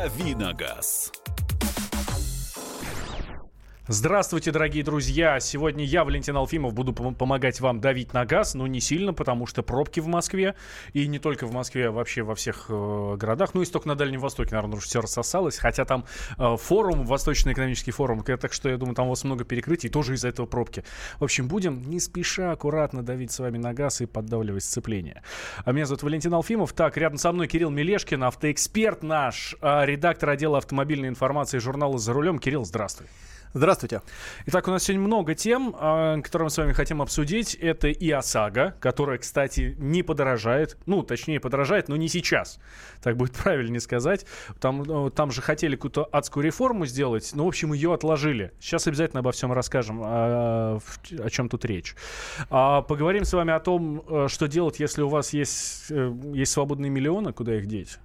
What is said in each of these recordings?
«Давиногаз». Здравствуйте, дорогие друзья! Сегодня я, Валентин Алфимов, буду пом- помогать вам давить на газ, но не сильно, потому что пробки в Москве, и не только в Москве, а вообще во всех э, городах, ну и только на Дальнем Востоке, наверное, уже все рассосалось, хотя там э, форум, Восточный экономический форум, так что я думаю, там у вас много перекрытий, тоже из-за этого пробки. В общем, будем не спеша, аккуратно давить с вами на газ и поддавливать сцепление. А меня зовут Валентин Алфимов. Так, рядом со мной Кирилл Мелешкин, автоэксперт наш, э, редактор отдела автомобильной информации журнала «За рулем». Кирилл, здравствуй. Здравствуйте. Итак, у нас сегодня много тем, а, которые мы с вами хотим обсудить. Это и ОСАГО, которая, кстати, не подорожает. Ну, точнее, подорожает, но не сейчас. Так будет правильнее сказать. Там, ну, там же хотели какую-то адскую реформу сделать, но, в общем, ее отложили. Сейчас обязательно обо всем расскажем, о, а, о чем тут речь. А, поговорим с вами о том, э, что делать, если у вас есть, э, есть свободные миллионы, куда их деть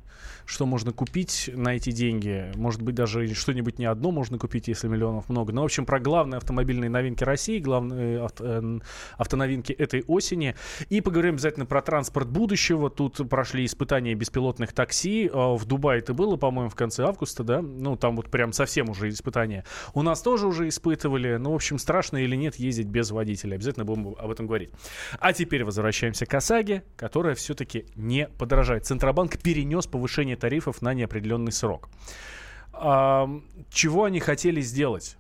что можно купить на эти деньги. Может быть, даже что-нибудь не одно можно купить, если миллионов много. Но, в общем, про главные автомобильные новинки России, главные авто, э, автоновинки этой осени. И поговорим обязательно про транспорт будущего. Тут прошли испытания беспилотных такси. Э, в Дубае это было, по-моему, в конце августа, да? Ну, там вот прям совсем уже испытания. У нас тоже уже испытывали. Ну, в общем, страшно или нет ездить без водителя. Обязательно будем об этом говорить. А теперь возвращаемся к ОСАГе, которая все-таки не подорожает. Центробанк перенес повышение повышение тарифов на неопределенный срок. А, чего они хотели сделать?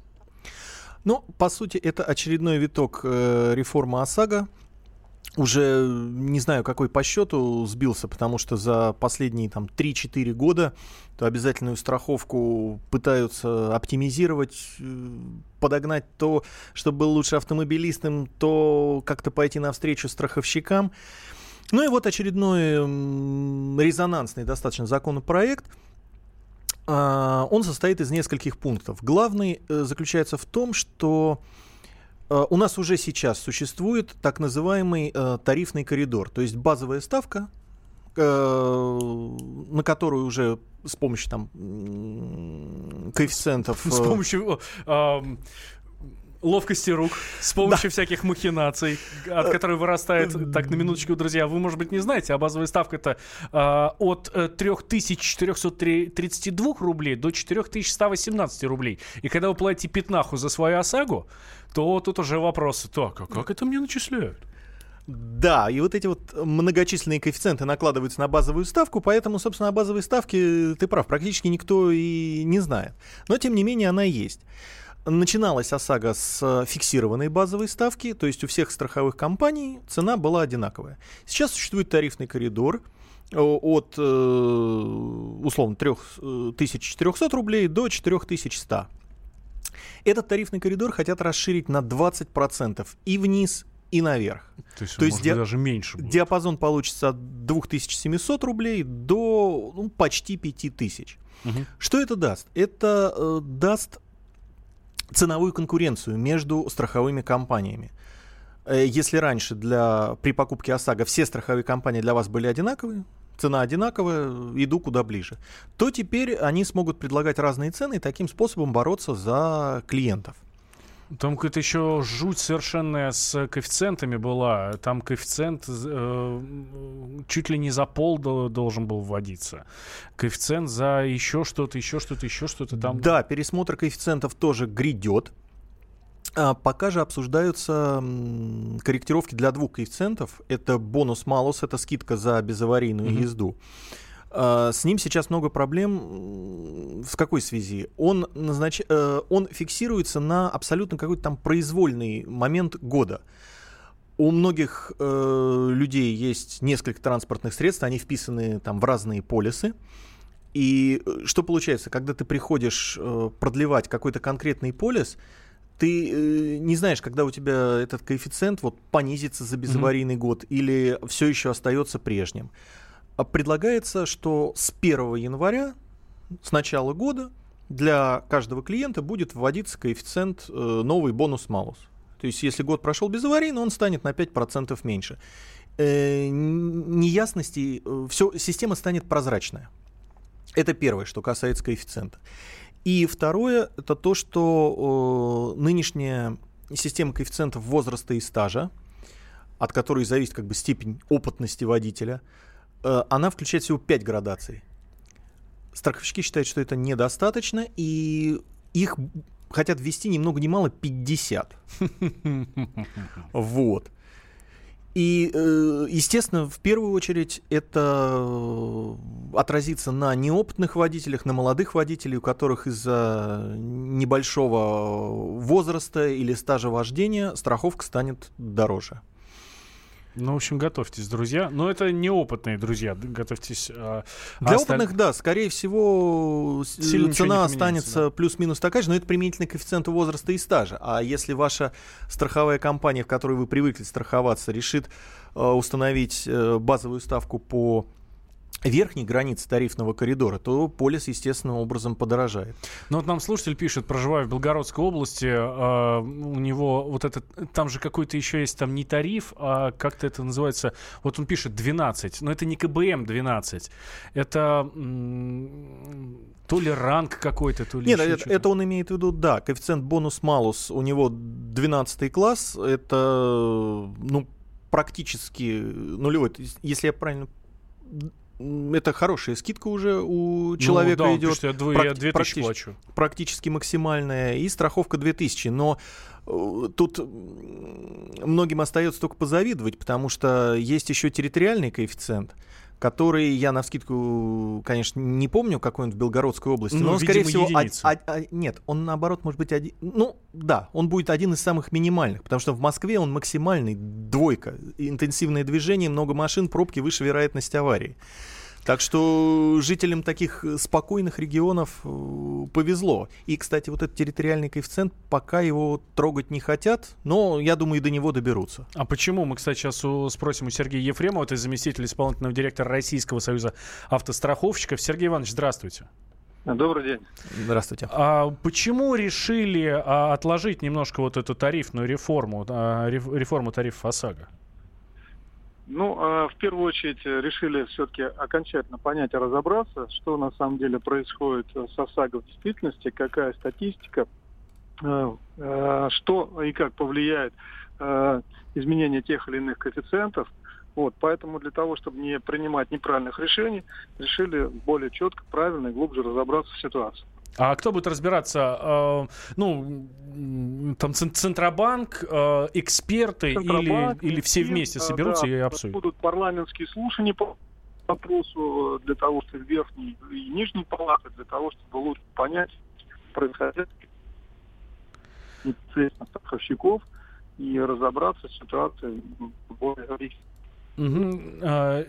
Ну, по сути, это очередной виток э, реформы ОСАГО. Уже не знаю, какой по счету сбился, потому что за последние там 3-4 года то обязательную страховку пытаются оптимизировать, э, подогнать то, чтобы был лучше автомобилистам, то как-то пойти навстречу страховщикам. Ну и вот очередной резонансный достаточно законопроект. А, он состоит из нескольких пунктов. Главный э, заключается в том, что э, у нас уже сейчас существует так называемый э, тарифный коридор, то есть базовая ставка, на которую уже с помощью там коэффициентов... С помощью ловкости рук с помощью да. всяких махинаций, от которой вырастает, так, на минуточку, друзья, вы, может быть, не знаете, а базовая ставка это э, от 3432 рублей до 4118 рублей. И когда вы платите пятнаху за свою ОСАГО, то тут уже вопросы, так, а как это мне начисляют? Да, и вот эти вот многочисленные коэффициенты накладываются на базовую ставку, поэтому, собственно, о базовой ставке, ты прав, практически никто и не знает. Но, тем не менее, она есть. Начиналась ОСАГО с э, фиксированной базовой ставки, то есть у всех страховых компаний цена была одинаковая. Сейчас существует тарифный коридор э, от э, условно 3400 рублей до 4100. Этот тарифный коридор хотят расширить на 20% и вниз, и наверх. То есть, То есть ди- даже меньше будет. диапазон получится от 2700 рублей до ну, почти 5000. Угу. Что это даст? Это э, даст ценовую конкуренцию между страховыми компаниями. Э, если раньше для, при покупке ОСАГО все страховые компании для вас были одинаковые, цена одинаковая, иду куда ближе, то теперь они смогут предлагать разные цены и таким способом бороться за клиентов. Там какая-то еще жуть совершенная с коэффициентами была. Там коэффициент э, чуть ли не за пол должен был вводиться. Коэффициент за еще что-то, еще что-то, еще что-то там. Да, пересмотр коэффициентов тоже грядет. А пока же обсуждаются корректировки для двух коэффициентов. Это бонус-малус, это скидка за безаварийную mm-hmm. езду. А, с ним сейчас много проблем. В какой связи? Он, назнач... Э, он фиксируется на абсолютно какой-то там произвольный момент года. У многих э, людей есть несколько транспортных средств, они вписаны там в разные полисы. И э, что получается, когда ты приходишь э, продлевать какой-то конкретный полис, ты э, не знаешь, когда у тебя этот коэффициент вот понизится за безаварийный mm-hmm. год или все еще остается прежним. А предлагается, что с 1 января, с начала года, для каждого клиента будет вводиться коэффициент э, новый бонус-малус. То есть, если год прошел без аварийно, он станет на 5% меньше. Э, неясностей, э, все, система станет прозрачная. Это первое, что касается коэффициента. И второе, это то, что э, нынешняя система коэффициентов возраста и стажа, от которой зависит как бы степень опытности водителя, она включает всего 5 градаций. страховщики считают, что это недостаточно, и их хотят ввести ни много ни мало 50. Вот. И, э, естественно, в первую очередь это отразится на неопытных водителях, на молодых водителей, у которых из-за небольшого возраста или стажа вождения страховка станет дороже. Ну, в общем, готовьтесь, друзья. Но это неопытные друзья, готовьтесь. А, Для осталь... опытных, да, скорее всего, Сильно цена останется да. плюс-минус такая же, но это применительно к коэффициенту возраста и стажа. А если ваша страховая компания, в которой вы привыкли страховаться, решит э, установить э, базовую ставку по верхней границы тарифного коридора, то полис естественным образом подорожает. Ну вот нам слушатель пишет, проживая в Белгородской области, э, у него вот этот, там же какой-то еще есть там не тариф, а как-то это называется, вот он пишет 12, но это не КБМ 12, это м- то ли ранг какой-то, то ли Нет, это, это он имеет в виду, да, коэффициент бонус-малус, у него 12 класс, это, ну, практически нулевой, если я правильно это хорошая скидка уже у ну человека ну, да, идет. Пишет, я 2, практи- 2000 практи- плачу. Практически максимальная. И страховка 2000. Но э, тут многим остается только позавидовать, потому что есть еще территориальный коэффициент который я на скидку, конечно, не помню, какой он в Белгородской области, ну, но он, скорее всего, а, а, а, нет, он наоборот может быть один, ну да, он будет один из самых минимальных, потому что в Москве он максимальный, двойка, интенсивное движение, много машин, пробки, выше вероятность аварии. Так что жителям таких э, спокойных регионов э, повезло. И, кстати, вот этот территориальный коэффициент, пока его трогать не хотят, но, я думаю, и до него доберутся. А почему? Мы, кстати, сейчас спросим у Сергея Ефремова, это заместитель исполнительного директора Российского союза автостраховщиков. Сергей Иванович, здравствуйте. Добрый день. Здравствуйте. А почему решили а, отложить немножко вот эту тарифную реформу, а, реформу тарифов ОСАГО? Ну, а в первую очередь э, решили все-таки окончательно понять и разобраться, что на самом деле происходит с ОСАГО в действительности, какая статистика, э, э, что и как повлияет изменение тех или иных коэффициентов. Вот, поэтому для того, чтобы не принимать неправильных решений, решили более четко, правильно и глубже разобраться в ситуации. А кто будет разбираться? Э, ну, там Центробанк, э, эксперты Центробанк, или, или все вместе соберутся да, и обсудят? Будут парламентские слушания по вопросу для того, чтобы верхней и нижней палаты, для того, чтобы лучше понять происходящее непосредственно страховщиков и разобраться с ситуацией более. Угу.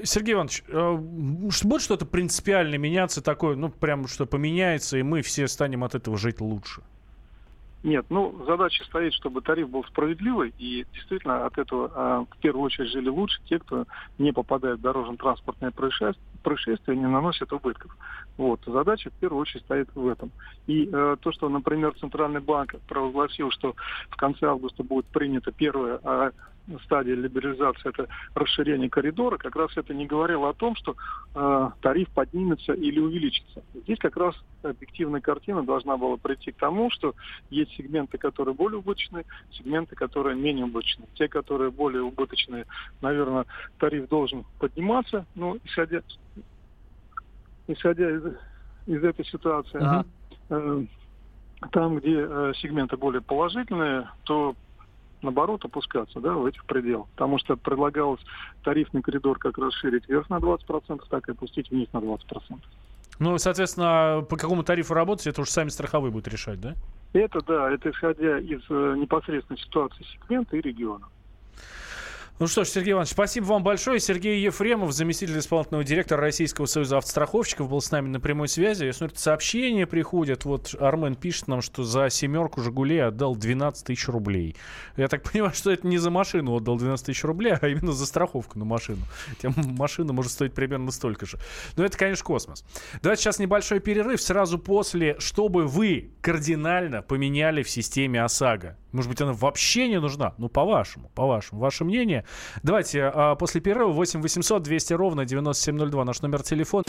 Сергей Иванович, а, будет что-то принципиально меняться такое, ну, прям что поменяется, и мы все станем от этого жить лучше? Нет, ну, задача стоит, чтобы тариф был справедливый, и действительно от этого э, в первую очередь жили лучше те, кто не попадает в дорожно-транспортное происшествие, не наносит убытков. Вот, задача в первую очередь стоит в этом. И э, то, что, например, Центральный банк провозгласил, что в конце августа будет принято первое стадия либерализации, это расширение коридора, как раз это не говорило о том, что э, тариф поднимется или увеличится. Здесь как раз объективная картина должна была прийти к тому, что есть сегменты, которые более убыточные, сегменты, которые менее убыточные. Те, которые более убыточные, наверное, тариф должен подниматься, но исходя, исходя из, из этой ситуации. Uh-huh. А э, там, где э, сегменты более положительные, то наоборот, опускаться да, в этих пределах. Потому что предлагалось тарифный коридор как расширить вверх на 20%, так и опустить вниз на 20%. Ну, соответственно, по какому тарифу работать, это уже сами страховые будут решать, да? Это да, это исходя из э, непосредственной ситуации сегмента и региона. Ну что ж, Сергей Иванович, спасибо вам большое. Сергей Ефремов, заместитель исполнительного директора Российского союза автостраховщиков, был с нами на прямой связи. Я смотрю, сообщения приходят. Вот Армен пишет нам, что за семерку «Жигулей» отдал 12 тысяч рублей. Я так понимаю, что это не за машину отдал 12 тысяч рублей, а именно за страховку на машину. Тем машина может стоить примерно столько же. Но это, конечно, космос. Давайте сейчас небольшой перерыв. Сразу после, чтобы вы кардинально поменяли в системе ОСАГО. Может быть, она вообще не нужна? Ну, по-вашему, по-вашему. Ваше мнение? Давайте а, после перерыва 8 800 200 ровно 9702 наш номер телефона.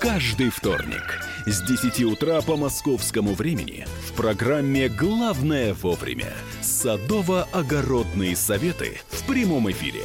Каждый вторник с 10 утра по московскому времени в программе «Главное вовремя» садово-огородные советы в прямом эфире.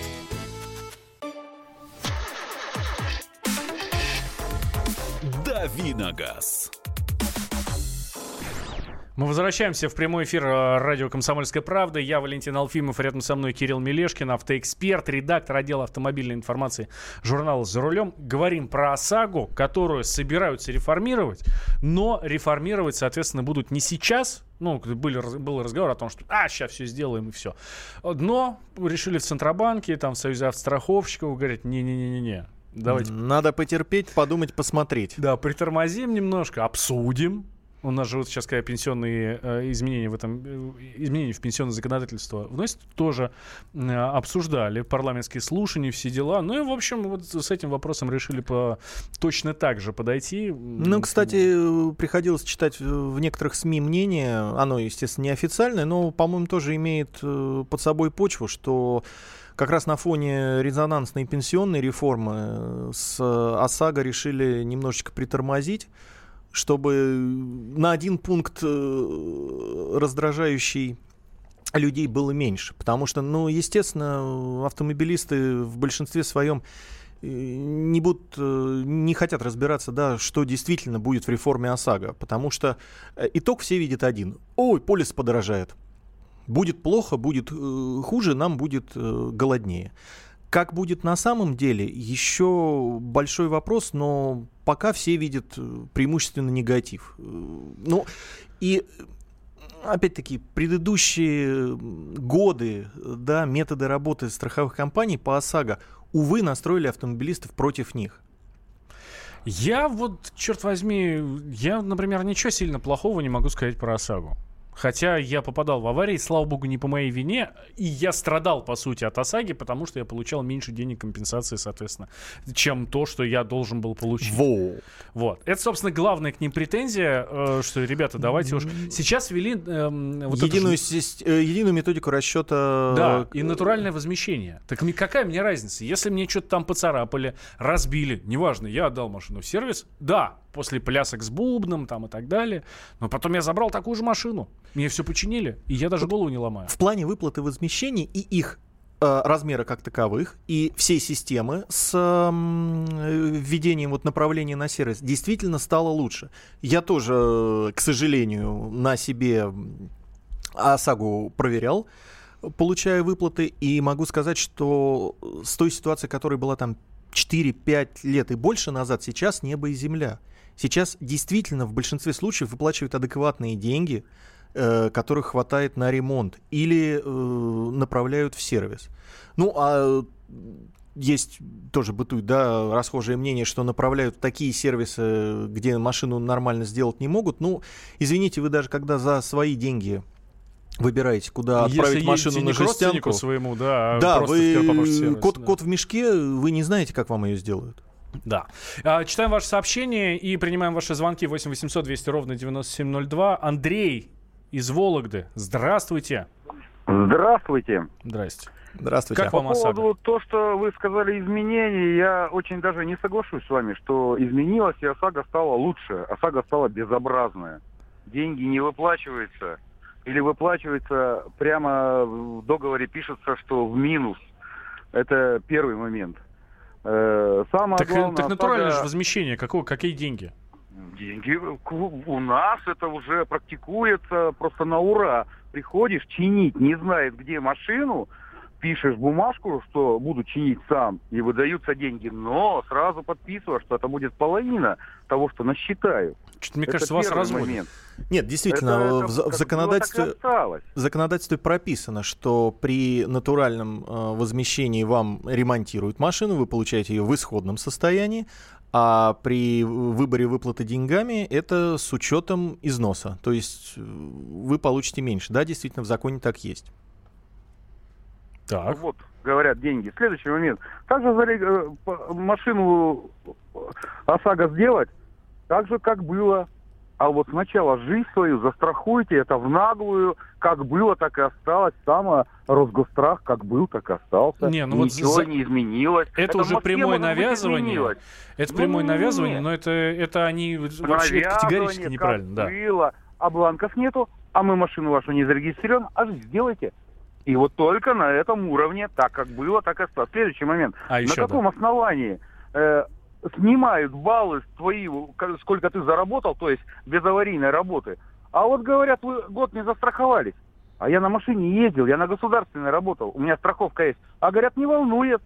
Давиногаз. Мы возвращаемся в прямой эфир э, радио «Комсомольская правда». Я Валентин Алфимов, рядом со мной Кирилл Мелешкин, автоэксперт, редактор отдела автомобильной информации журнала «За рулем». Говорим про ОСАГО, которую собираются реформировать, но реформировать, соответственно, будут не сейчас, ну, были, был разговор о том, что а, сейчас все сделаем и все. Но решили в Центробанке, там в Союзе автостраховщиков, говорят, не-не-не-не, Давайте. Надо потерпеть, подумать, посмотреть. Да, притормозим немножко, обсудим, у нас же вот сейчас какая пенсионные э, изменения в этом э, изменения в пенсионное законодательство вносят, тоже э, обсуждали парламентские слушания, все дела. Ну и, в общем, вот с этим вопросом решили по, точно так же подойти. Ну, кстати, приходилось читать в некоторых СМИ мнение, оно, естественно, неофициальное, но, по-моему, тоже имеет э, под собой почву, что как раз на фоне резонансной пенсионной реформы э, с ОСАГО решили немножечко притормозить чтобы на один пункт э, раздражающий людей было меньше. Потому что, ну, естественно, автомобилисты в большинстве своем э, не будут, э, не хотят разбираться, да, что действительно будет в реформе ОСАГО, потому что итог все видят один. Ой, полис подорожает. Будет плохо, будет хуже, нам будет голоднее. Как будет на самом деле, еще большой вопрос, но пока все видят э, преимущественно негатив. Э, ну, и опять-таки, предыдущие годы, да, методы работы страховых компаний по ОСАГО, увы, настроили автомобилистов против них. Я вот, черт возьми, я, например, ничего сильно плохого не могу сказать про ОСАГО. Хотя я попадал в аварии, слава богу, не по моей вине. И я страдал, по сути, от ОСАГИ, потому что я получал меньше денег компенсации, соответственно, чем то, что я должен был получить. Во. Вот. Это, собственно, главная к ним претензия, э, что, ребята, давайте уж... Сейчас ввели... Э, вот единую, эту... Э, единую методику расчета... Да, и натуральное возмещение. Так какая мне разница? Если мне что-то там поцарапали, разбили, неважно, я отдал машину в сервис, да, после плясок с бубном там и так далее. Но потом я забрал такую же машину. Мне все починили, и я даже голову не ломаю. В плане выплаты возмещений и их э, размера как таковых и всей системы с э, введением вот направления на сервис действительно стало лучше. Я тоже, к сожалению, на себе ОСАГО проверял, получая выплаты, и могу сказать, что с той ситуацией, которая была там 4-5 лет и больше назад, сейчас небо и земля. Сейчас действительно в большинстве случаев выплачивают адекватные деньги, э, которых хватает на ремонт, или э, направляют в сервис. Ну, а есть тоже бытует, да, расхожее мнение, что направляют в такие сервисы, где машину нормально сделать не могут. Ну, извините, вы даже когда за свои деньги выбираете, куда Если отправить машину на жестянку. своему, да, а да, вы код, да. код в мешке, вы не знаете, как вам ее сделают. Да. А, читаем ваши сообщения и принимаем ваши звонки 8 800 200 ровно 9702. Андрей из Вологды. Здравствуйте. Здравствуйте. Здрасте. Здравствуйте. Как По вам поводу то, что вы сказали изменения, я очень даже не соглашусь с вами, что изменилось и ОСАГО стала лучше. ОСАГО стала безобразная. Деньги не выплачиваются. Или выплачивается прямо в договоре пишется, что в минус. Это первый момент. Э, самое так, главное, так натуральное ОСАГО... же возмещение. Какого, какие деньги? Деньги у нас это уже практикуется просто на ура. Приходишь чинить, не знает где машину, пишешь бумажку, что буду чинить сам, и выдаются деньги, но сразу подписываешь, что это будет половина того, что насчитаю. Что-то, мне это кажется, вас разводит. Момент. Нет, действительно, это, в, это, в, законодательстве, в законодательстве прописано, что при натуральном э, возмещении вам ремонтируют машину, вы получаете ее в исходном состоянии, а при выборе выплаты деньгами это с учетом износа. То есть э, вы получите меньше. Да, действительно, в законе так есть. Так. Вот, говорят, деньги. Следующий момент. Также заре- э, машину э, ОСАГО сделать, так же, как было. А вот сначала жизнь свою застрахуйте, это в наглую, как было, так и осталось. Само Росгострах как был, так и остался. Не, ну вот Ничего за- не изменилось. Это, в уже прямое быть, навязывание. Это Ну, прямое не, навязывание, не. но это, это они вообще это категорически неправильно. Да. было, а бланков нету, а мы машину вашу не зарегистрирован, аж сделайте. И вот только на этом уровне, так как было, так и осталось. Следующий момент. А на еще каком основании э, снимают баллы твои, сколько ты заработал, то есть без аварийной работы. А вот говорят, вы год не застраховались. А я на машине ездил, я на государственной работал, у меня страховка есть. А говорят, не волнует,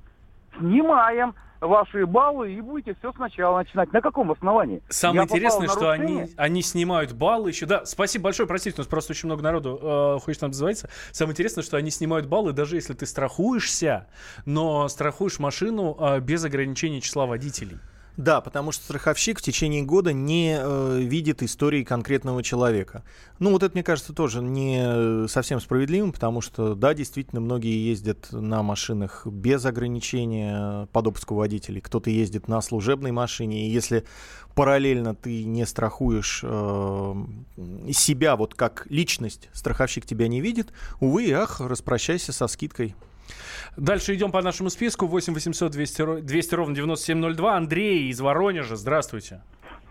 снимаем ваши баллы и будете все сначала начинать. На каком основании? Самое Я интересное, что они, они снимают баллы еще. Да, спасибо большое, простите, у нас просто очень много народу э, хочет нам дозвониться. Самое интересное, что они снимают баллы, даже если ты страхуешься, но страхуешь машину э, без ограничения числа водителей. Да, потому что страховщик в течение года не э, видит истории конкретного человека. Ну, вот это, мне кажется, тоже не э, совсем справедливым, потому что, да, действительно, многие ездят на машинах без ограничения по допуску водителей. Кто-то ездит на служебной машине, и если параллельно ты не страхуешь э, себя вот как личность, страховщик тебя не видит, увы и ах, распрощайся со скидкой. Дальше идем по нашему списку. 8 800 200, ро- 200 ровно 9702. Андрей из Воронежа. Здравствуйте.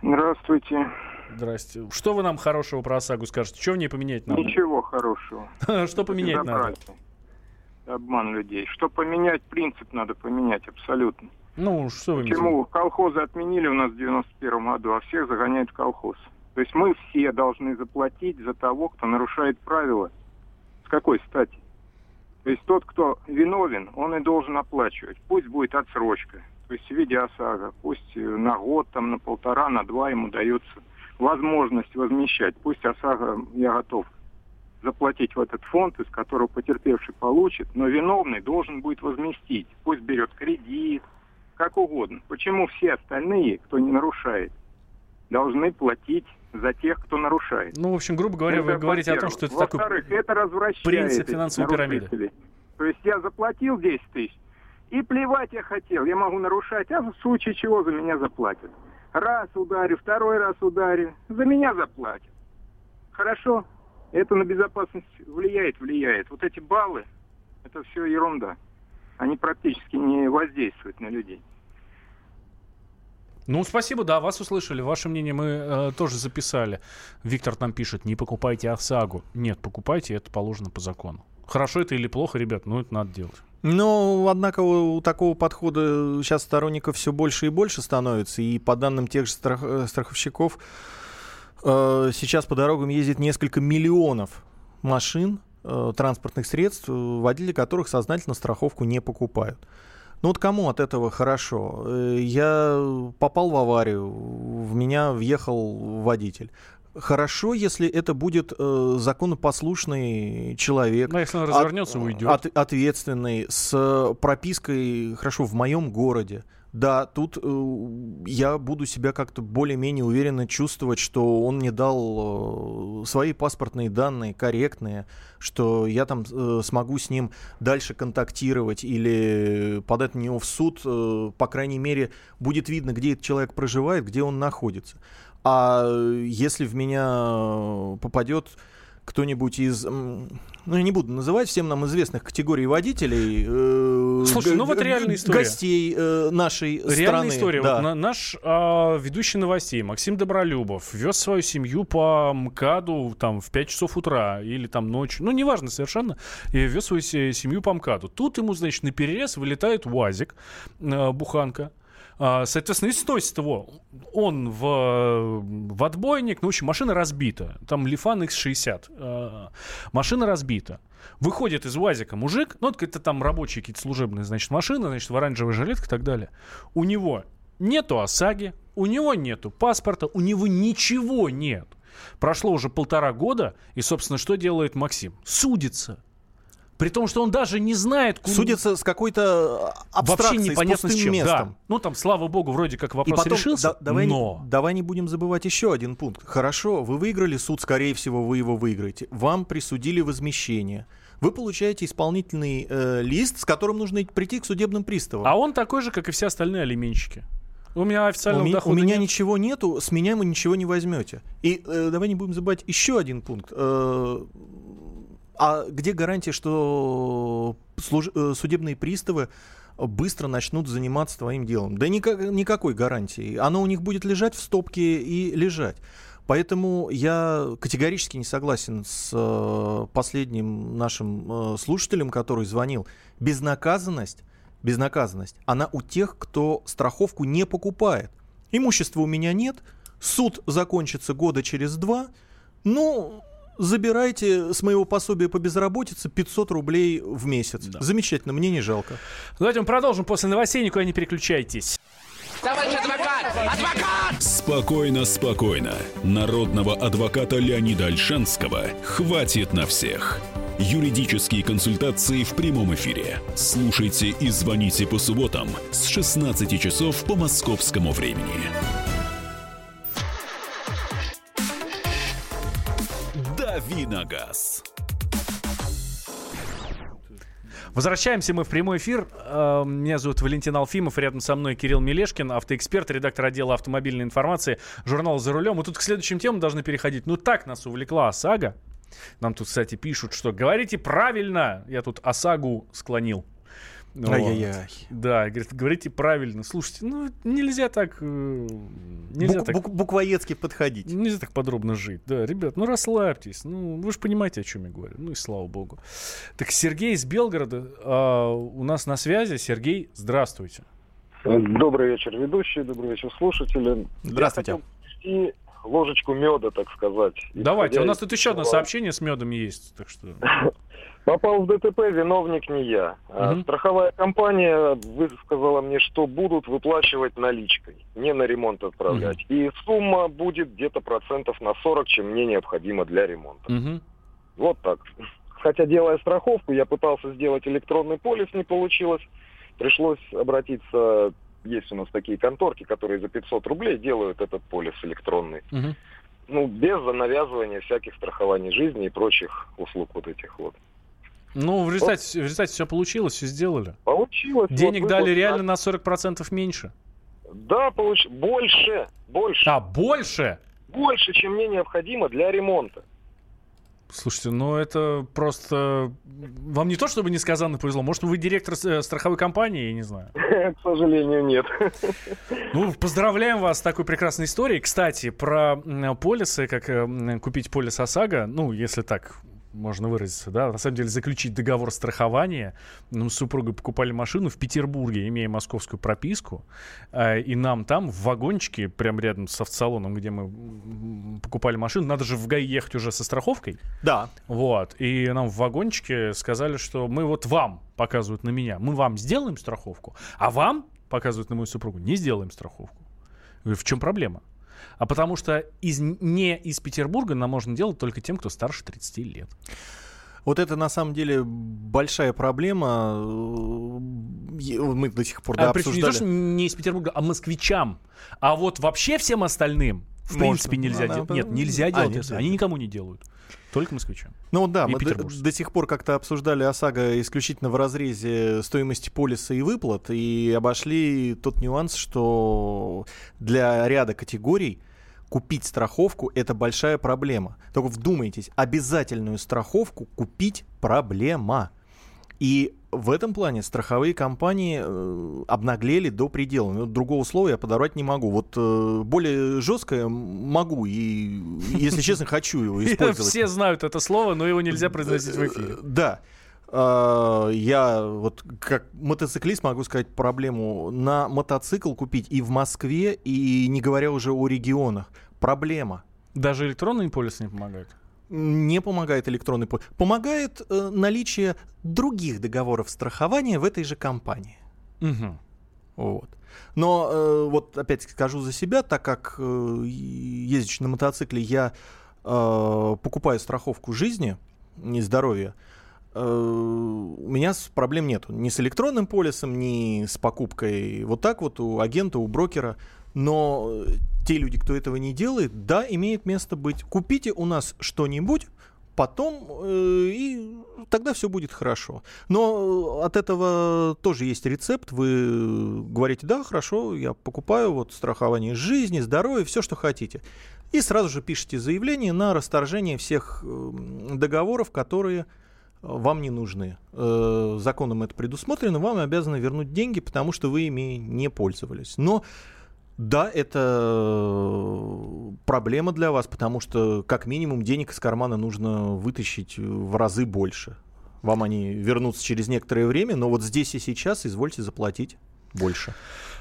Здравствуйте. Здрасте. Что вы нам хорошего про ОСАГО скажете? Что в ней поменять надо? Ничего хорошего. Что поменять надо? Обман людей. Что поменять, принцип надо поменять абсолютно. Ну, что вы? Почему колхозы отменили у нас в 91 году, а всех загоняют в колхоз? То есть мы все должны заплатить за того, кто нарушает правила. С какой стати? То есть тот, кто виновен, он и должен оплачивать. Пусть будет отсрочка, то есть в виде ОСАГО. Пусть э, на год, там, на полтора, на два ему дается возможность возмещать. Пусть ОСАГО, я готов заплатить в этот фонд, из которого потерпевший получит, но виновный должен будет возместить. Пусть берет кредит, как угодно. Почему все остальные, кто не нарушает, должны платить за тех, кто нарушает? Ну, в общем, грубо говоря, вы Это говорите о том, что это такой... Это принцип финансовой пирамиды. То есть я заплатил 10 тысяч, и плевать я хотел, я могу нарушать, а в случае чего за меня заплатят. Раз ударю, второй раз ударю, за меня заплатят. Хорошо, это на безопасность влияет, влияет. Вот эти баллы, это все ерунда. Они практически не воздействуют на людей. Ну, спасибо, да, вас услышали. Ваше мнение мы э, тоже записали. Виктор нам пишет, не покупайте ОСАГО. Нет, покупайте, это положено по закону. Хорошо это или плохо, ребят, ну это надо делать. Но, однако, у такого подхода сейчас сторонников все больше и больше становится. И по данным тех же страх- э, страховщиков, э, сейчас по дорогам ездит несколько миллионов машин, э, транспортных средств, э, водители которых сознательно страховку не покупают. Ну вот кому от этого хорошо? Э, Я попал в аварию, в меня въехал водитель. Хорошо, если это будет э, законопослушный человек, Ну, если он от- развернется, уйдет. от- ответственный, с пропиской, хорошо, в моем городе. Да, тут э, я буду себя как-то более-менее уверенно чувствовать, что он мне дал э, свои паспортные данные корректные, что я там э, смогу с ним дальше контактировать или подать на него в суд. э, по крайней мере, будет видно, где этот человек проживает, где он находится. А если в меня э, попадет кто-нибудь из, ну я не буду называть всем нам известных категорий водителей, э, Слушай, ну вот реальная история. гостей э, нашей Реальная страны. история. да. Вот на- наш а, ведущий новостей Максим Добролюбов вез свою семью по МКАДу там в 5 часов утра или там ночью, ну неважно совершенно, и вез свою се- семью по МКАДу. Тут ему, значит, на перерез вылетает УАЗик, э, буханка, Соответственно, и сносит его. Он в, в отбойник. Ну, в общем, машина разбита. Там Лифан X60. А, Машина разбита. Выходит из УАЗика мужик. Ну, это там рабочие какие-то служебные, значит, машины, значит, в оранжевой жилетке и так далее. У него нету ОСАГИ, у него нету паспорта, у него ничего нет. Прошло уже полтора года, и, собственно, что делает Максим? Судится. При том, что он даже не знает, куда... Судится с какой-то Вообще абстракцией, непонятно с с чем. местом. Да. Ну, там, слава богу, вроде как И вопрос потом, решился, да- давай, но... не, давай не будем забывать еще один пункт. Хорошо, вы выиграли суд, скорее всего, вы его выиграете. Вам присудили возмещение. вы получаете исполнительный э, лист, с которым нужно прийти к судебным приставам. А он такой же, как и все остальные алименщики. У меня официального у, дохода у меня нет. ничего нету, с меня вы ничего не возьмете. И э, давай не будем забывать еще один пункт. Э, а где гарантия, что служ- э, судебные приставы быстро начнут заниматься твоим делом? Да никак, никакой гарантии. Оно у них будет лежать в стопке и лежать. Поэтому я категорически не согласен с э, последним нашим э, слушателем, который звонил. Безнаказанность, безнаказанность, она у тех, кто страховку не покупает. Имущества у меня нет, суд закончится года через два, ну, забирайте с моего пособия по безработице 500 рублей в месяц. Да. Замечательно, мне не жалко. Давайте мы продолжим после новостей, никуда не переключайтесь. Товарищ адвокат! Адвокат! Спокойно, спокойно. Народного адвоката Леонида Альшанского хватит на всех. Юридические консультации в прямом эфире. Слушайте и звоните по субботам с 16 часов по московскому времени. Дави на газ. Возвращаемся мы в прямой эфир. Э, Меня зовут Валентин Алфимов, рядом со мной Кирилл Мелешкин, автоэксперт, редактор отдела автомобильной информации, журнал «За рулем». Мы тут к следующим темам должны переходить. Ну так нас увлекла ОСАГО. Нам тут, кстати, пишут, что говорите правильно. Я тут ОСАГу склонил. Вот. Ай-яй-яй. Да, говорит, говорите правильно. Слушайте, ну нельзя так... э, Нельзя Бук- так бук- буквоедски подходить. Нельзя так подробно жить. Да, ребят, ну расслабьтесь. Ну, вы же понимаете, о чем я говорю. Ну и слава богу. Так Сергей из Белгорода а, у нас на связи. Сергей, здравствуйте. Добрый вечер, ведущие, добрый вечер, слушатели. Здравствуйте. Я хотел принести ложечку меда, так сказать. Давайте, у нас тут еще одно сообщение с медом есть. Так что. Попал в ДТП, виновник не я. Мгм. Страховая компания высказала мне, что будут выплачивать наличкой, не на ремонт отправлять. И сумма будет где-то процентов на 40, чем мне необходимо для ремонта. Мгм. Вот так. Хотя, делая страховку, я пытался сделать электронный полис, не получилось. Пришлось обратиться, есть у нас такие конторки, которые за 500 рублей делают этот полис электронный. Мгм. Ну, без навязывания всяких страхований жизни и прочих услуг вот этих вот. Ну, в результате, в результате все получилось, все сделали. Получилось. Денег вот дали выплат- реально на 40% меньше. Да, получ... больше, больше, А, больше? больше, чем мне необходимо для ремонта. Слушайте, ну это просто... Вам не то, чтобы несказанно повезло. Может, вы директор страховой компании, я не знаю. К сожалению, нет. Ну, поздравляем вас с такой прекрасной историей. Кстати, про полисы, как э, купить полис ОСАГО, ну, если так можно выразиться, да, на самом деле заключить договор страхования. Ну, с супругой покупали машину в Петербурге, имея московскую прописку, э, и нам там в вагончике, прям рядом с автосалоном, где мы покупали машину, надо же в ГАИ ехать уже со страховкой, Да. вот, и нам в вагончике сказали, что мы вот вам, показывают на меня, мы вам сделаем страховку, а вам, показывают на мою супругу, не сделаем страховку. Говорю, в чем проблема? А потому что из, не из Петербурга нам можно делать только тем, кто старше 30 лет. Вот это на самом деле большая проблема. Мы до сих пор да, а причем не то, обсуждали. что не из Петербурга, а москвичам. А вот вообще всем остальным в Можно. принципе нельзя Она- делать. Нет, нельзя А, делать. это. Они никому не делают. Только москвичам. Ну да, И мы до, до сих пор как-то обсуждали ОСАГО исключительно в разрезе стоимости полиса и выплат, и обошли тот нюанс, что для ряда категорий купить страховку – это большая проблема. Только вдумайтесь, обязательную страховку купить – проблема. И в этом плане страховые компании э, обнаглели до предела. Ну, другого слова я подобрать не могу. Вот э, более жесткое могу и, если честно, хочу его использовать. Все знают это слово, но его нельзя произносить в эфире. Э, Да. Я вот как мотоциклист могу сказать проблему. На мотоцикл купить и в Москве, и не говоря уже о регионах. Проблема. Даже электронный полис не помогает. Не помогает электронный полис. Помогает э, наличие других договоров страхования в этой же компании. Мгм. Вот. Но э, вот опять скажу за себя, так как э, ездящий на мотоцикле, я э, покупаю страховку жизни и здоровья. э, у меня проблем нету. Ни с электронным полисом, ни с покупкой. Вот так вот у агента, у брокера. Но э, те люди, кто этого не делает, да, имеет место быть. Купите у нас что-нибудь, потом э, и тогда все будет хорошо. Но от этого тоже есть рецепт. Вы говорите, да, хорошо, я покупаю вот страхование жизни, здоровья, все, что хотите. И сразу же пишите заявление на расторжение всех э, договоров, которые вам не нужны. Э, законом это предусмотрено, вам обязаны вернуть деньги, потому что вы ими не пользовались. Но да, это проблема для вас, потому что как минимум денег из кармана нужно вытащить в разы больше. Вам они вернутся через некоторое время, но вот здесь и сейчас извольте заплатить больше.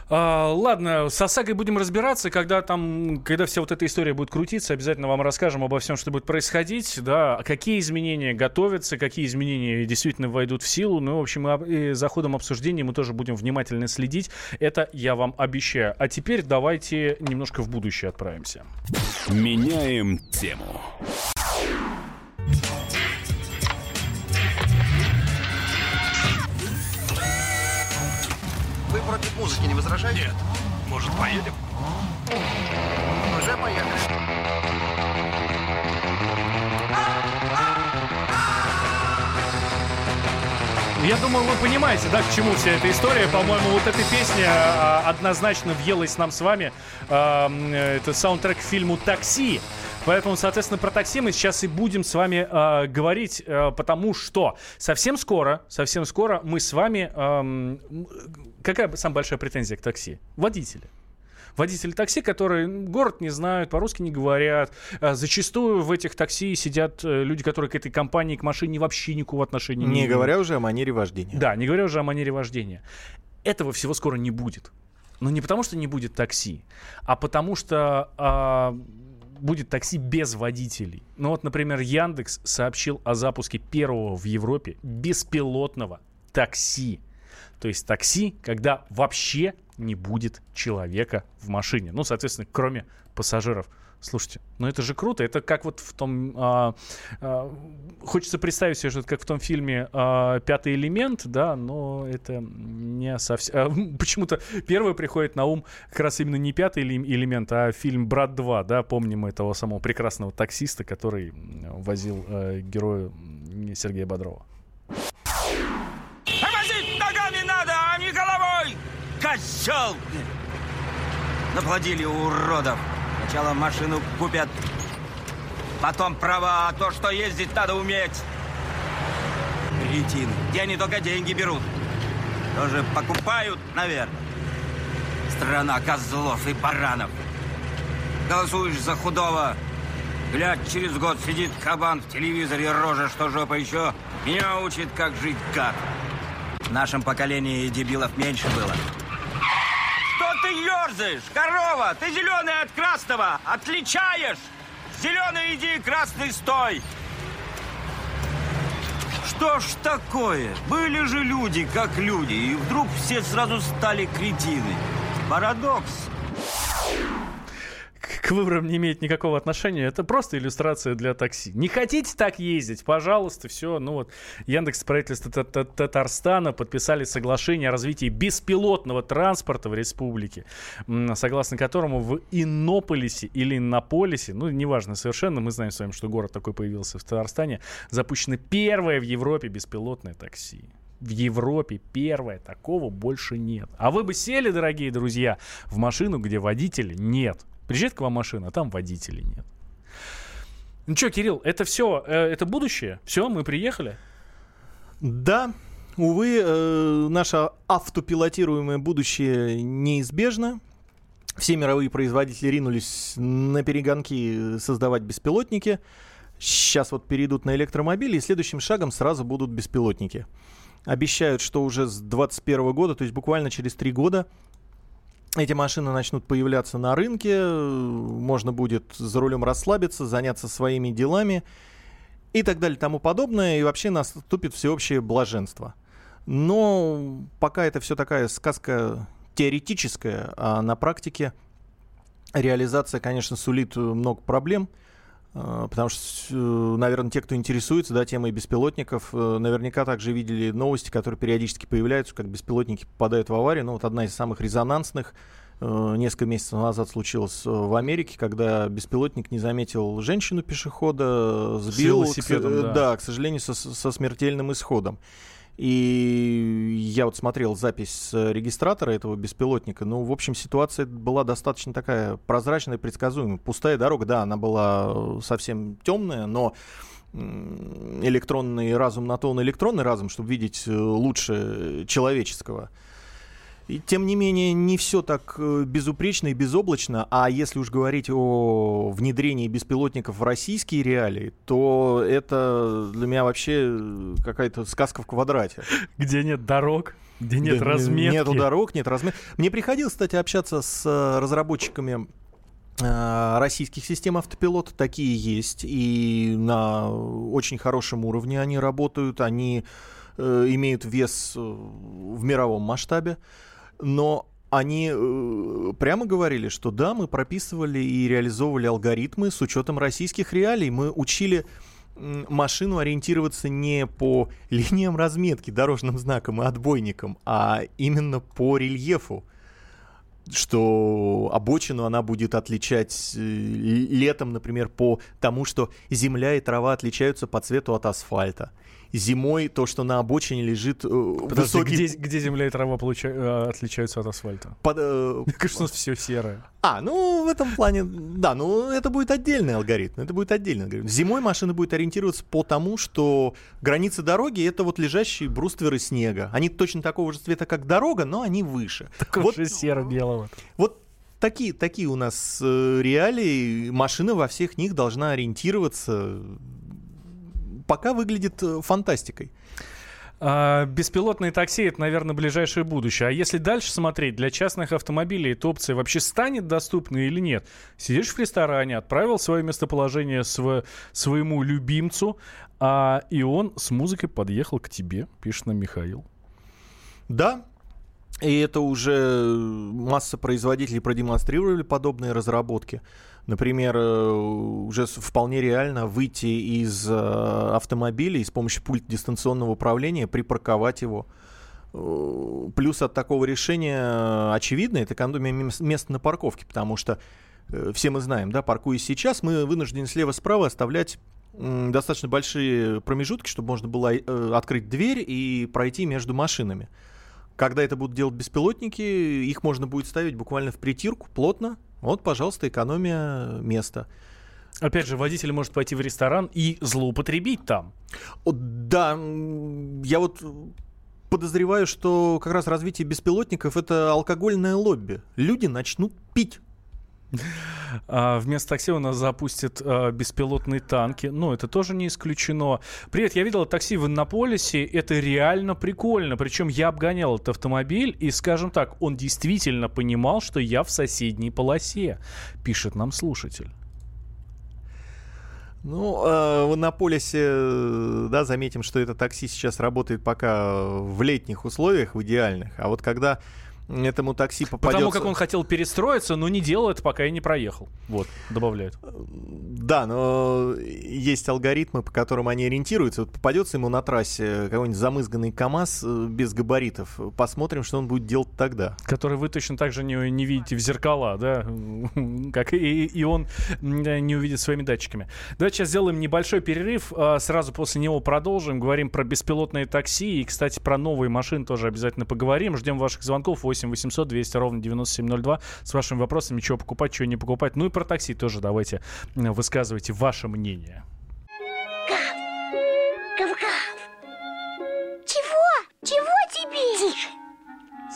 А, ладно, с ОСАГОй будем разбираться, когда там, когда вся вот эта история будет крутиться, обязательно вам расскажем обо всем, что будет происходить, да, какие изменения готовятся, какие изменения действительно войдут в силу. Ну, в общем, и за ходом обсуждения мы тоже будем внимательно следить. Это я вам обещаю. А теперь давайте немножко в будущее отправимся. Меняем тему. Против музыки не возражаете? Нет. Может, поедем? Уже поехали. Я думаю, вы понимаете, да, к чему вся эта история. По-моему, вот эта песня а, однозначно въелась нам с вами. А, это саундтрек к фильму «Такси». Поэтому, соответственно, про такси мы сейчас и будем с вами э, говорить, э, потому что совсем скоро, совсем скоро мы с вами... Э, какая самая большая претензия к такси? Водители водители такси, которые город не знают, по-русски не говорят. А зачастую в этих такси сидят э, люди, которые к этой компании, к машине вообще никакого отношения не Не говоря уже о манере вождения. Да, не говоря уже о манере вождения. Этого всего скоро не будет. Но не потому, что не будет такси, а потому что а, будет такси без водителей. Ну вот, например, Яндекс сообщил о запуске первого в Европе беспилотного такси. То есть такси, когда вообще не будет человека в машине. Ну, соответственно, кроме пассажиров. Слушайте, ну это же круто. Это как вот в том... А, а, хочется представить себе, что это как в том фильме а, «Пятый элемент», да, но это не совсем... А, почему-то первый приходит на ум как раз именно не «Пятый элемент», а фильм «Брат 2», да, помним этого самого прекрасного таксиста, который возил а, героя Сергея Бодрова. Тормозить ногами надо, а не головой! Козел! Наплодили уродов. Сначала машину купят, потом права, а то, что ездить надо уметь. Кретины. Где они только деньги берут? Тоже покупают, наверное. Страна козлов и баранов. Голосуешь за худого. Глядь, через год сидит кабан в телевизоре, рожа, что жопа еще. Меня учит, как жить гад. В нашем поколении дебилов меньше было. Ты ерзаешь? Корова, ты зеленый от красного. Отличаешь? Зеленый иди, красный стой. Что ж такое? Были же люди, как люди, и вдруг все сразу стали кретины. Парадокс. К выборам не имеет никакого отношения. Это просто иллюстрация для такси. Не хотите так ездить? Пожалуйста, все. Ну вот, Яндекс правительство Татарстана подписали соглашение о развитии беспилотного транспорта в республике, согласно которому в Иннополисе или Иннополисе, ну, неважно совершенно, мы знаем с вами, что город такой появился в Татарстане, запущено первое в Европе беспилотное такси в Европе первое, такого больше нет. А вы бы сели, дорогие друзья, в машину, где водителя нет. Приезжает к вам машина, а там водителей нет. Ну что, Кирилл, это все, э, это будущее? Все, мы приехали? Да, увы, э, наше автопилотируемое будущее неизбежно. Все мировые производители ринулись на перегонки создавать беспилотники. Сейчас вот перейдут на электромобили, и следующим шагом сразу будут беспилотники. Обещают, что уже с 2021 года, то есть буквально через три года, эти машины начнут появляться на рынке, можно будет за рулем расслабиться, заняться своими делами и так далее, тому подобное, и вообще наступит всеобщее блаженство. Но пока это все такая сказка теоретическая, а на практике реализация, конечно, сулит много проблем – потому что, наверное, те, кто интересуется да, темой беспилотников, э, наверняка также видели новости, которые периодически появляются, как беспилотники попадают в аварию. Ну, вот одна из самых резонансных э, несколько месяцев назад случилось в Америке, когда беспилотник не заметил женщину-пешехода, сбил, к, да. да, к сожалению, со, со смертельным исходом. И я вот смотрел запись с регистратора этого беспилотника. Ну, в общем, ситуация была достаточно такая прозрачная, предсказуемая. Пустая дорога, да, она была совсем темная, но электронный разум на то он электронный разум, чтобы видеть э, лучше человеческого. И тем не менее, не все так э, безупречно и безоблачно. А если уж говорить о внедрении беспилотников в российские реалии, то это для меня вообще э, какая-то сказка в квадрате. Где нет дорог, где нет Да, разметки. Нету дорог, нет разметки. Мне приходилось, кстати, общаться с э, разработчиками российских систем автопилота. Такие есть. И на очень хорошем уровне они работают. Они имеют вес в мировом масштабе. Но они э, прямо говорили, что да, мы прописывали и реализовывали алгоритмы с учетом российских реалий. Мы учили машину ориентироваться не по линиям разметки, дорожным знакам и отбойникам, а именно по рельефу что обочину она будет отличать э, летом, например, по тому, что земля и трава отличаются по цвету от асфальта. Зимой то, что на обочине лежит э, Подожди, высокий... где, где земля и трава получа- э, отличаются от асфальта? под, э, Мне кажется, у нас все серое. А, ну в этом плане, да, ну это будет отдельный алгоритм, это будет отдельный алгоритм. Зимой машина будет ориентироваться по тому, что границы дороги это вот лежащие брустверы снега. Они точно такого же цвета, как дорога, но они выше. Такого Вот- же серо-белого. Вот такие, такие у нас э, реалии. Машина во всех них должна ориентироваться. Пока выглядит э, фантастикой. А, беспилотные такси это, наверное, ближайшее будущее. А если дальше смотреть, для частных автомобилей эта опция вообще станет доступной или нет? Сидишь в ресторане, отправил свое местоположение св- своему любимцу, а, и он с музыкой подъехал к тебе, пишет нам Михаил. Да, и это уже масса производителей продемонстрировали подобные разработки. Например, э, уже вполне реально выйти из э, автомобиля и с помощью пульта дистанционного управления припарковать его. Э, Плюс от такого решения очевидно, это экономия мес- места на парковке, потому что все мы знаем, да, паркуясь сейчас, мы вынуждены слева-справа оставлять достаточно большие промежутки, чтобы можно было открыть дверь и пройти между машинами. Когда это будут делать беспилотники, их можно будет ставить буквально в притирку, плотно. Вот, пожалуйста, экономия места. Опять же, водитель может пойти в ресторан и злоупотребить там. О, да, я вот подозреваю, что как раз развитие беспилотников это алкогольное лобби. Люди начнут пить. А, вместо такси у нас запустят а, беспилотные танки. Ну, это тоже не исключено. Привет, я видел такси в Иннополисе. Это реально прикольно. Причем я обгонял этот автомобиль, и, скажем так, он действительно понимал, что я в соседней полосе, пишет нам слушатель. Ну, э, в Иннополисе, да, заметим, что это такси сейчас работает пока в летних условиях, в идеальных. А вот когда этому такси попадется... Потому как он хотел перестроиться, но не делал это, пока я не проехал. Вот, добавляют. Да, но есть алгоритмы, по которым они ориентируются. Вот попадется ему на трассе какой-нибудь замызганный КАМАЗ э, без габаритов. Посмотрим, что он будет делать тогда. Который вы точно так же не, не видите в зеркала, да, как и, и он не увидит своими датчиками. Давайте сейчас сделаем небольшой перерыв, а сразу после него продолжим, говорим про беспилотные такси и, кстати, про новые машины тоже обязательно поговорим. Ждем ваших звонков 8 800 200 ровно 9702 с вашими вопросами, что покупать, что не покупать. Ну и про такси тоже давайте м, высказывайте ваше мнение. Гав-гав. Чего? Чего тебе? Тише.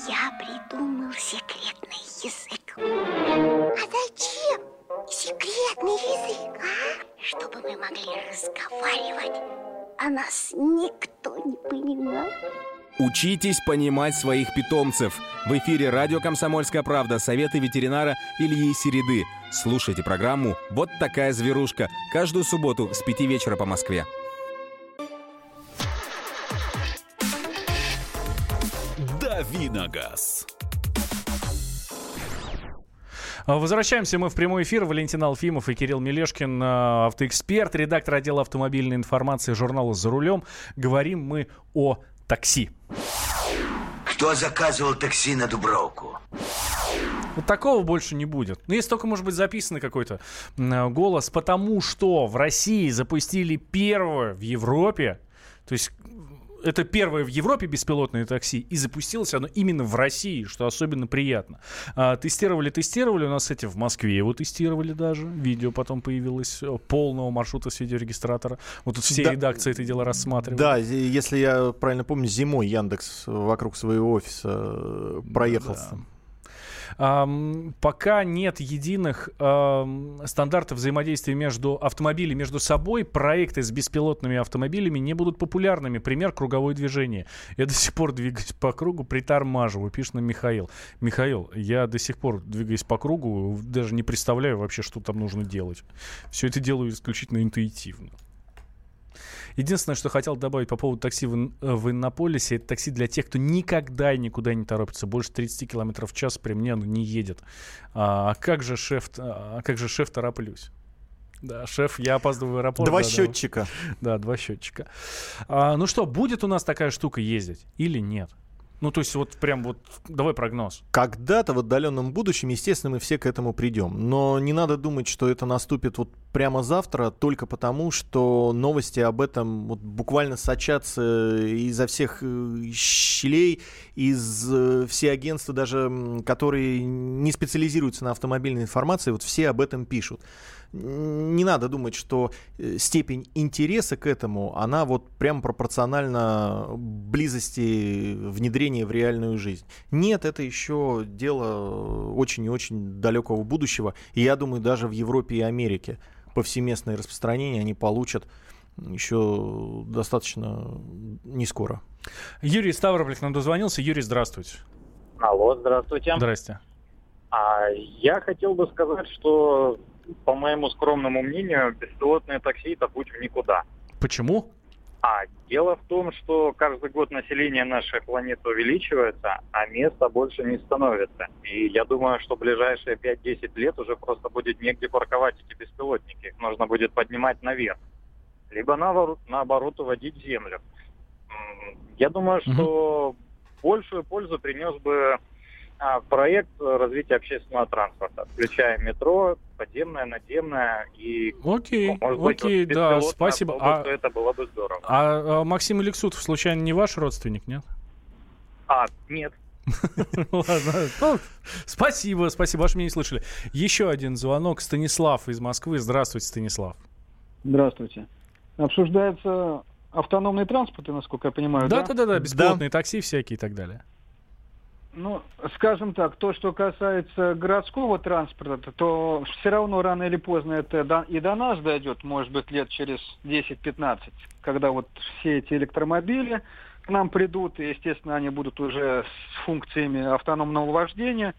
Я придумал секретный язык. А зачем секретный язык, а? Чтобы мы могли разговаривать, а нас никто не понимал. Учитесь понимать своих питомцев. В эфире радио «Комсомольская правда» советы ветеринара Ильи Середы. Слушайте программу «Вот такая зверушка» каждую субботу с 5 вечера по Москве. Давиногаз. А, Возвращаемся мы в прямой эфир. Валентин Алфимов и Кирилл Мелешкин, а, автоэксперт, редактор отдела автомобильной информации журнала «За рулем». Говорим мы о такси. Кто заказывал такси на Дубровку? Вот такого больше не будет. Ну, если только, может быть, записанный какой-то м, голос, потому что в России запустили первое в Европе, то есть это первое в Европе беспилотное такси, и запустилось оно именно в России, что особенно приятно. А, тестировали, тестировали, у нас эти в Москве его тестировали даже, видео потом появилось э, полного маршрута с видеорегистратора. Вот тут все Да. редакции это дело рассматривали. Да, если я правильно помню, зимой Яндекс вокруг своего офиса э, проехался. Пока нет единых стандартов взаимодействия между автомобилями между собой, проекты с беспилотными автомобилями не будут популярными. Пример круговое движение. Я до сих пор двигаюсь по кругу, притормаживаю, пишет нам Михаил. Михаил, я до сих пор двигаюсь по кругу, даже не представляю вообще, что там нужно делать. Все это делаю исключительно интуитивно. Единственное, что хотел добавить по поводу такси в, э, в Иннополисе, это такси для тех, кто никогда и никуда не торопится. Больше 30 километров в час при мне оно не едет. А, как же шеф, а как же шеф тороплюсь? Да, шеф, я опаздываю в аэропорт. Два да, да. счетчика. Да, два счетчика. А, ну что, будет у нас такая штука ездить или нет? Ну, то есть вот прям вот, давай прогноз. Когда-то в отдаленном будущем, естественно, мы все к этому придем. Но не надо думать, что это наступит вот прямо завтра, только потому, что новости об этом вот буквально сочатся изо всех э, щелей, из э, все агентства, даже которые не специализируются на автомобильной информации, вот все об этом пишут. Не надо думать, что э, степень интереса к этому, она вот прям пропорциональна близости внедрения в реальную жизнь. Нет, это еще дело очень и очень далекого будущего. И я думаю, даже в Европе и Америке повсеместное распространение они получат еще достаточно не скоро. Юрий Ставрополь нам дозвонился. Юрий, здравствуйте. Алло, здравствуйте. Здрасте. А, я хотел бы сказать, что, по моему скромному мнению, беспилотные такси это путь в никуда. Почему? А дело в том, что каждый год население нашей планеты увеличивается, а места больше не становится. И я думаю, что в ближайшие 5-10 лет уже просто будет негде парковать эти беспилотники. Их нужно будет поднимать наверх. Либо наоборот, наоборот уводить в землю. Я думаю, что большую пользу принес бы а, проект развития общественного транспорта, включая метро, подземное, наземное и... Окей, ну, может быть, окей, вот да, спасибо. автобус, А- Это было бы здорово. А, а Максим Алексутов, случайно, не ваш родственник, нет? А, нет. Ладно. Ну, спасибо, спасибо, ваш меня не слышали. Еще один звонок. Станислав из Москвы. Здравствуйте, Станислав. Здравствуйте. Обсуждается автономный транспорт, насколько я понимаю, да? Да, да, да, да, беспилотные такси всякие и так далее. Ну, скажем так, то, что касается городского транспорта, то все равно рано или поздно это и до нас дойдет, может быть, лет через 10-15, когда вот все эти электромобили к нам придут, и, естественно, они будут уже с функциями автономного вождения.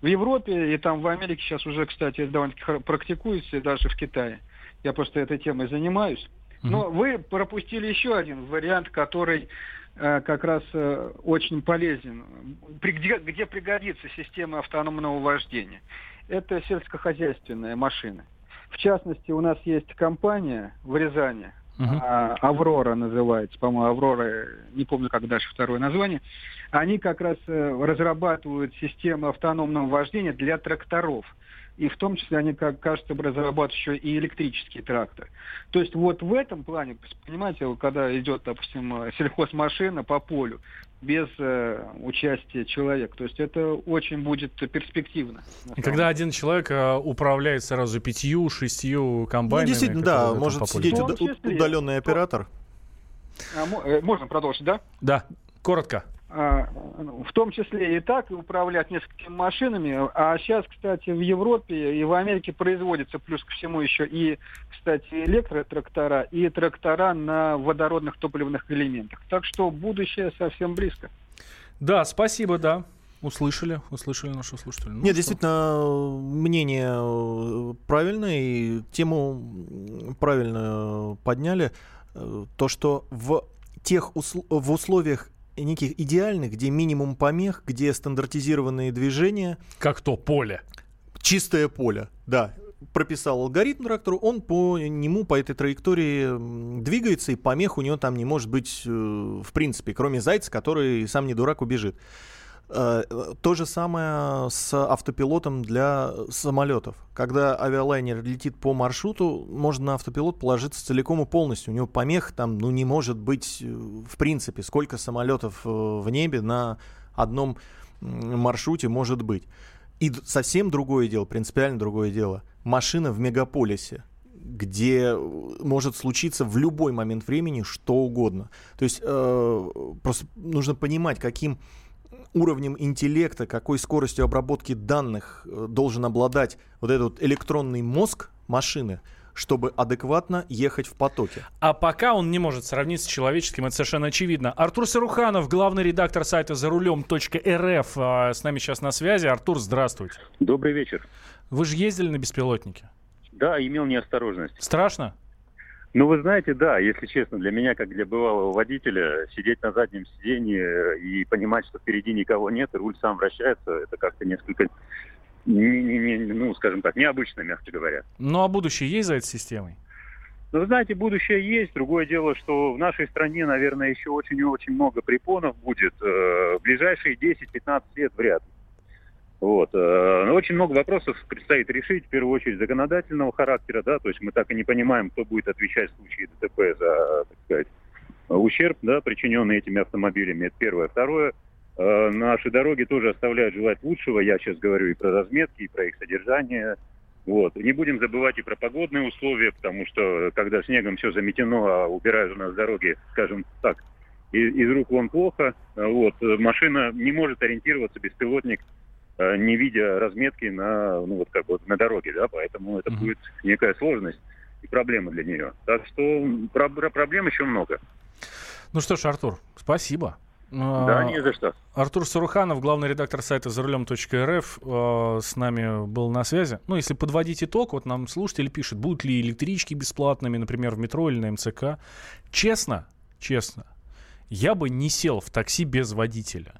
В Европе и там в Америке сейчас уже, кстати, довольно-таки практикуется, и даже в Китае. Я просто этой темой занимаюсь. Но вы пропустили еще один вариант, который как раз э, очень полезен, где, где пригодится система автономного вождения. Это сельскохозяйственные машины. В частности, у нас есть компания в Рязани, а, Аврора называется, по-моему, Аврора, не помню, как дальше второе название. Они как раз э, разрабатывают систему автономного вождения для тракторов. И в том числе они, как кажется, разрабатывают еще и электрический трактор. То есть вот в этом плане, понимаете, когда идет, допустим, э, сельхозмашина по полю без э, участия человека, то есть это очень будет перспективно. когда один человек э, управляет сразу пятью, шестью Ну, комбайнами. действительно, которые да, может сидеть уда- числе. удаленный оператор. А, э, можно продолжить, да? Да, коротко. А, в том числе и так, и управлять несколькими машинами. А сейчас, кстати, в Европе и в Америке производится плюс ко всему еще и, кстати, электротрактора, и трактора на водородных топливных элементах. Так что будущее совсем близко. Да, спасибо, да. Услышали, услышали нашего слушателя. Ну Нет, что? действительно, мнение э, правильное, и тему правильно подняли. Э, То, что в тех усл- в условиях неких идеальных, где минимум помех, где стандартизированные движения. Как то поле. Чистое поле, да. Прописал алгоритм трактору, он по нему, по этой траектории двигается, и помех у него там не может быть э, в принципе, кроме зайца, который сам не дурак убежит. Э, То же самое с автопилотом для самолетов. Когда авиалайнер летит по маршруту, можно на автопилот положиться целиком и полностью. У него помех там ну, не может быть э, в принципе. Сколько самолетов э, в небе на одном маршруте может быть. И совсем другое дело, принципиально другое дело. Машина в мегаполисе где может случиться в любой момент времени что угодно. То есть э, просто нужно понимать, каким уровнем интеллекта, какой скоростью обработки данных э, должен обладать вот этот вот электронный мозг машины, чтобы адекватно ехать в потоке. А пока он не может сравниться с человеческим, это совершенно очевидно. Артур Саруханов, главный редактор сайта за рулем.рф, а, с нами сейчас на связи. Артур, здравствуйте. Добрый вечер. Вы же ездили на беспилотнике? Да, имел неосторожность. Страшно? Ну, вы знаете, да, если честно, для меня, как для бывалого водителя, сидеть на заднем сиденье и понимать, что впереди никого нет, и руль сам вращается, это как-то несколько, не- не- не- ну, скажем так, необычно, мягко говоря. Ну а будущее есть за этой системой? Вы знаете, будущее есть. Другое дело, что в нашей стране, наверное, еще очень и очень много препонов будет. Э, В ближайшие 10-15 лет вряд ли. Вот. э, Но очень много вопросов предстоит решить, в первую очередь, законодательного характера, да, то есть мы так и не понимаем, кто будет отвечать в случае ДТП за, так сказать, ущерб, да, причиненный этими автомобилями, это первое. Второе, э, наши дороги тоже оставляют желать лучшего, я сейчас говорю и про разметки, и про их содержание, вот. Не будем забывать и про погодные условия, потому что когда снегом все заметено, а убирают у нас дороги, скажем так, из, из рук вон плохо, э, вот, э, машина не может ориентироваться, беспилотник, э, не видя разметки на, ну, вот как вот на дороге, да, поэтому это будет некая сложность и проблема для нее. Так что про- про- проблем еще много. Ну что ж, Артур, спасибо. Да, А, не за что. Артур Саруханов, главный редактор сайта за рулем.рф, э, с нами был на связи. Ну, если подводить итог, вот нам слушатель пишет, будут ли электрички бесплатными, например, в метро или на МЦК. Честно, честно, я бы не сел в такси без водителя.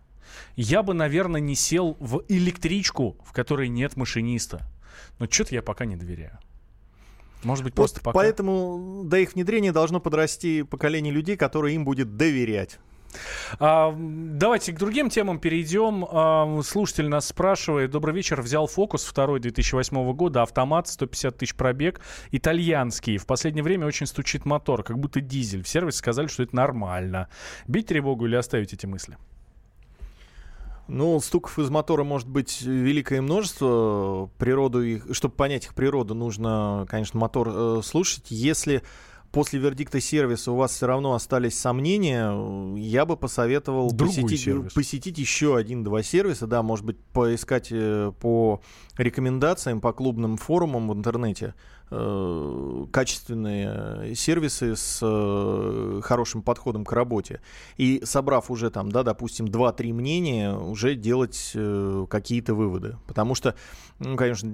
Я бы, наверное, не сел в электричку, в которой нет машиниста. Но что-то я пока не доверяю. Может быть, просто Вот пока... Поэтому до их внедрения должно подрасти поколение людей, которые им будет доверять. А, давайте к другим темам перейдем. А, слушатель нас спрашивает. Добрый вечер. Взял фокус второй 2008 года. Автомат, 150 тысяч пробег. Итальянский. В последнее время очень стучит мотор, как будто дизель. В сервисе сказали, что это нормально. Бить тревогу или оставить эти мысли? Ну, стуков из мотора может быть великое множество. Природу их, чтобы понять их природу, нужно, конечно, мотор э, слушать. Если после вердикта сервиса у вас все равно остались сомнения, я бы посоветовал Другой посетить, сервис. посетить еще один-два сервиса, да, может быть, поискать э, по рекомендациям, по клубным форумам в интернете э, качественные сервисы с э, хорошим подходом к работе. И собрав уже там, да, допустим, 2-3 мнения, уже делать э, какие-то выводы. Потому что, ну, конечно,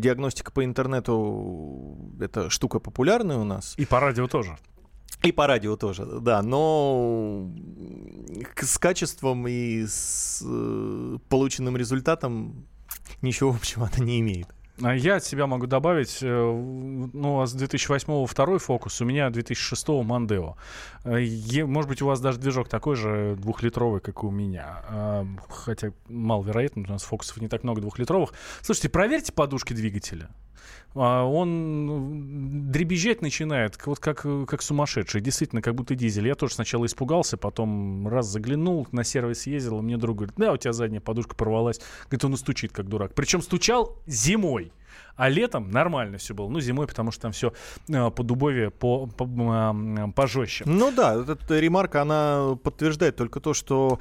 диагностика по интернету это штука популярная у нас. И по радио тоже. И по радио тоже, да, но с качеством и с полученным результатом ничего общего она не имеет. А Я от себя могу добавить, э, ну, а с 2008 второй фокус, у меня 2006 Мандео. Э, Может быть, у вас даже движок такой же двухлитровый, как и у меня. А, Хотя маловероятно, у нас фокусов не так много двухлитровых. Слушайте, проверьте подушки двигателя. А, Он дребезжать начинает, вот как, э, как сумасшедший. Действительно, как будто дизель. Я тоже сначала испугался, потом раз заглянул, на сервис ездил, и мне друг говорит, да, у тебя задняя подушка порвалась. Говорит, он и стучит, как дурак. Причем стучал зимой. А летом нормально все было. Ну, зимой, потому что там все по дубове по, по, м, пожестче. Ну да, эта ремарка, она подтверждает только то, что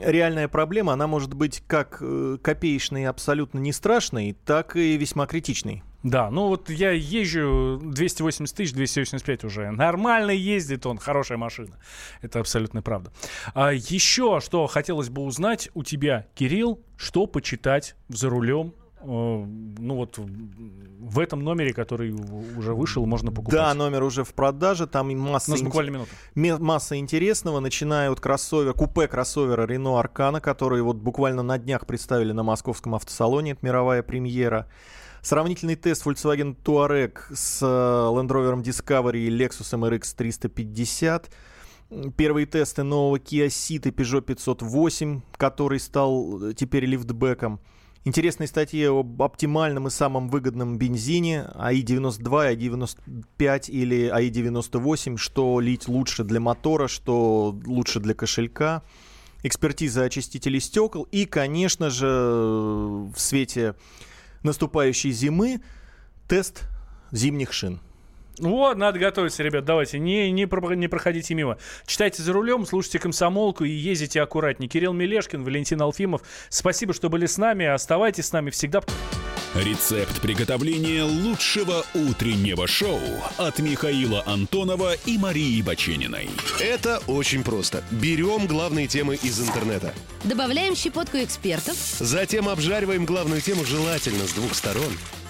реальная проблема, она может быть как э, копеечной абсолютно не страшной, так и весьма критичной. Да, ну вот я езжу 280 тысяч, 285 уже. Нормально ездит он, хорошая машина. Это абсолютно правда. А еще что хотелось бы узнать у тебя, Кирилл, что почитать за рулем ну вот в- этом номере, который уже вышел, можно покупать. Да, номер уже в продаже, там масса, У нас ин- буквально минута. ме- масса интересного, начиная от кроссовера, купе кроссовера Renault Arcana, который вот буквально на днях представили на московском автосалоне, это мировая премьера. Сравнительный тест Volkswagen Touareg с э, Land Rover Discovery и Lexus MRX 350. первые тесты нового Kia Ceed и Peugeot 508, который стал э, теперь лифтбеком. Интересные статьи об оптимальном и самом выгодном бензине АИ-92, АИ-95 или АИ-98, что лить лучше для мотора, что лучше для кошелька, экспертиза очистителей стекол и, конечно же, в свете наступающей зимы тест зимних шин. Вот, надо готовиться, ребят, давайте, не, не, не проходите мимо. Читайте за рулем, слушайте комсомолку и ездите аккуратнее. Кирилл Мелешкин, Валентин Алфимов, спасибо, что были с нами, оставайтесь с нами всегда. Рецепт приготовления лучшего утреннего шоу от Михаила Антонова и Марии Бачениной. Это очень просто. Берем главные темы из интернета. Добавляем щепотку экспертов. Затем обжариваем главную тему желательно с двух сторон.